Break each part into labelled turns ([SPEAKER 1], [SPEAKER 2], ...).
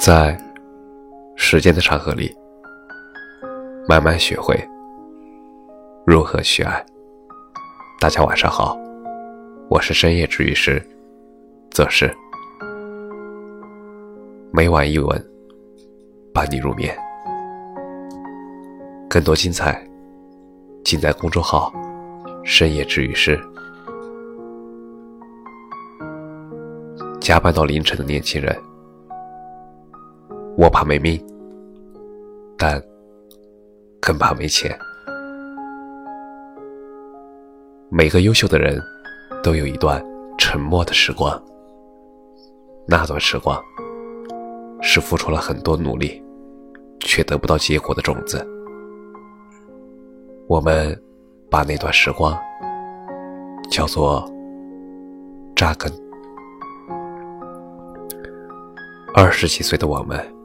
[SPEAKER 1] 在时间的长河里，慢慢学会如何去爱。大家晚上好，我是深夜治愈师，则是每晚一文伴你入眠。更多精彩尽在公众号“深夜治愈师”。加班到凌晨的年轻人。我怕没命，但更怕没钱。每个优秀的人都有一段沉默的时光，那段时光是付出了很多努力却得不到结果的种子。我们把那段时光叫做扎根。二十几岁的我们。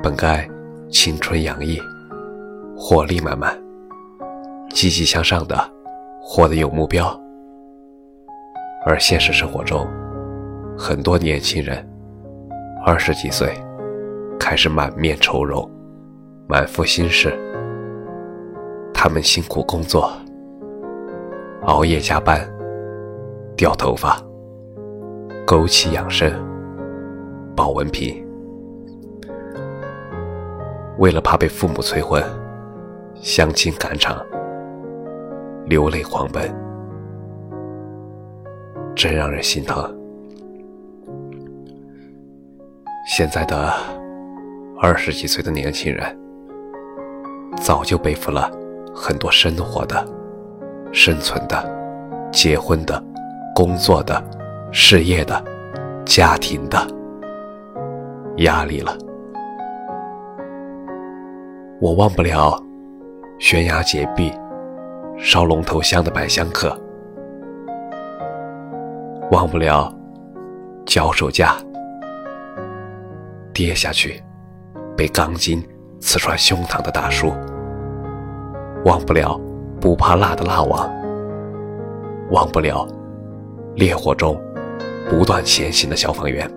[SPEAKER 1] 本该青春洋溢、活力满满、积极向上的，活得有目标。而现实生活中，很多年轻人二十几岁开始满面愁容、满腹心事。他们辛苦工作、熬夜加班、掉头发、枸杞养生、保温瓶。为了怕被父母催婚，相亲赶场，流泪狂奔，真让人心疼。现在的二十几岁的年轻人，早就背负了很多生活的、生存的、结婚的、工作的、事业的、家庭的压力了。我忘不了悬崖绝壁、烧龙头香的百香客，忘不了脚手架跌下去被钢筋刺穿胸膛的大叔，忘不了不怕辣的辣王，忘不了烈火中不断前行的消防员，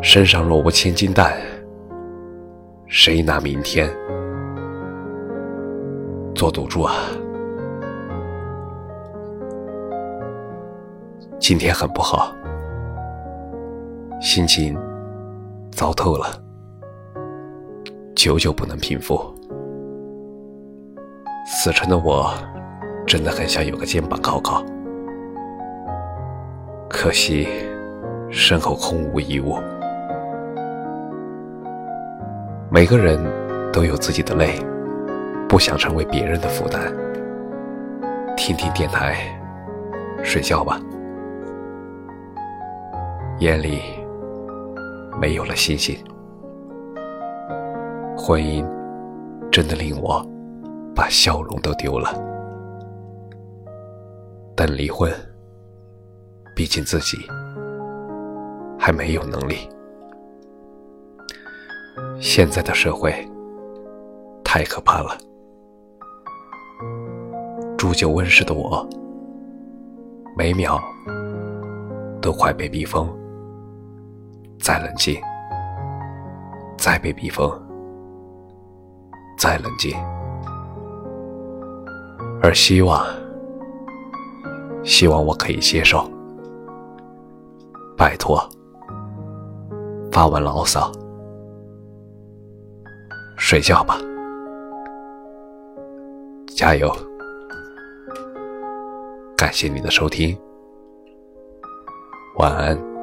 [SPEAKER 1] 身上若无千斤担。谁拿明天做赌注啊？今天很不好，心情糟透了，久久不能平复。死沉的我，真的很想有个肩膀靠靠，可惜身后空无一物。每个人都有自己的累，不想成为别人的负担。听听电台，睡觉吧。眼里没有了星星，婚姻真的令我把笑容都丢了。但离婚，毕竟自己还没有能力。现在的社会太可怕了，煮酒温室的我，每秒都快被逼疯。再冷静，再被逼疯，再冷静。而希望，希望我可以接受。拜托，发完牢骚。睡觉吧，加油！感谢你的收听，晚安。